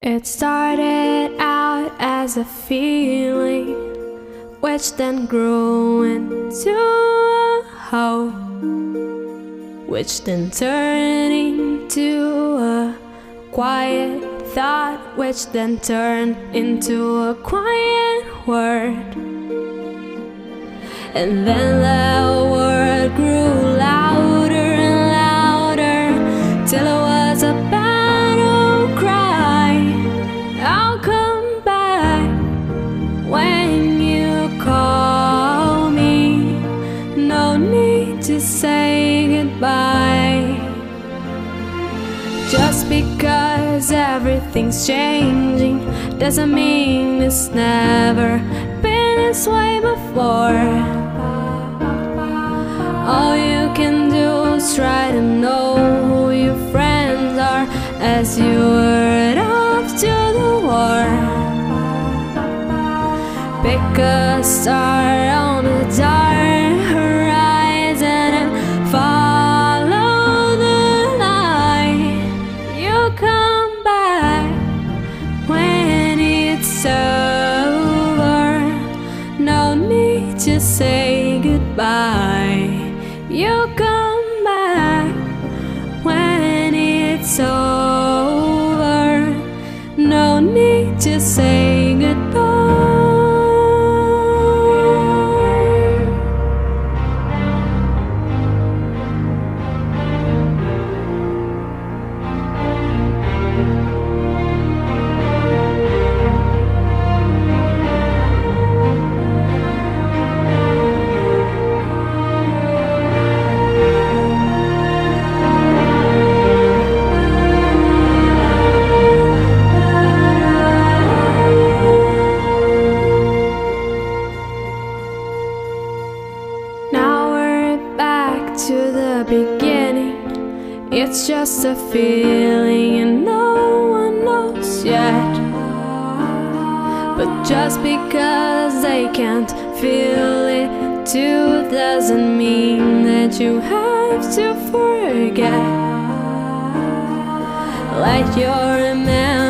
It started out as a feeling, which then grew into a hope, which then turned into a quiet thought, which then turned into a quiet word. And then the goodbye. Just because everything's changing doesn't mean it's never been this way before. All you can do is try to know who your friends are as you head off to the war. Pick a star on the dark to say goodbye. You'll come back when it's over. To the beginning. It's just a feeling and no one knows yet. But just because they can't feel it too doesn't mean that you have to forget. Let your imagination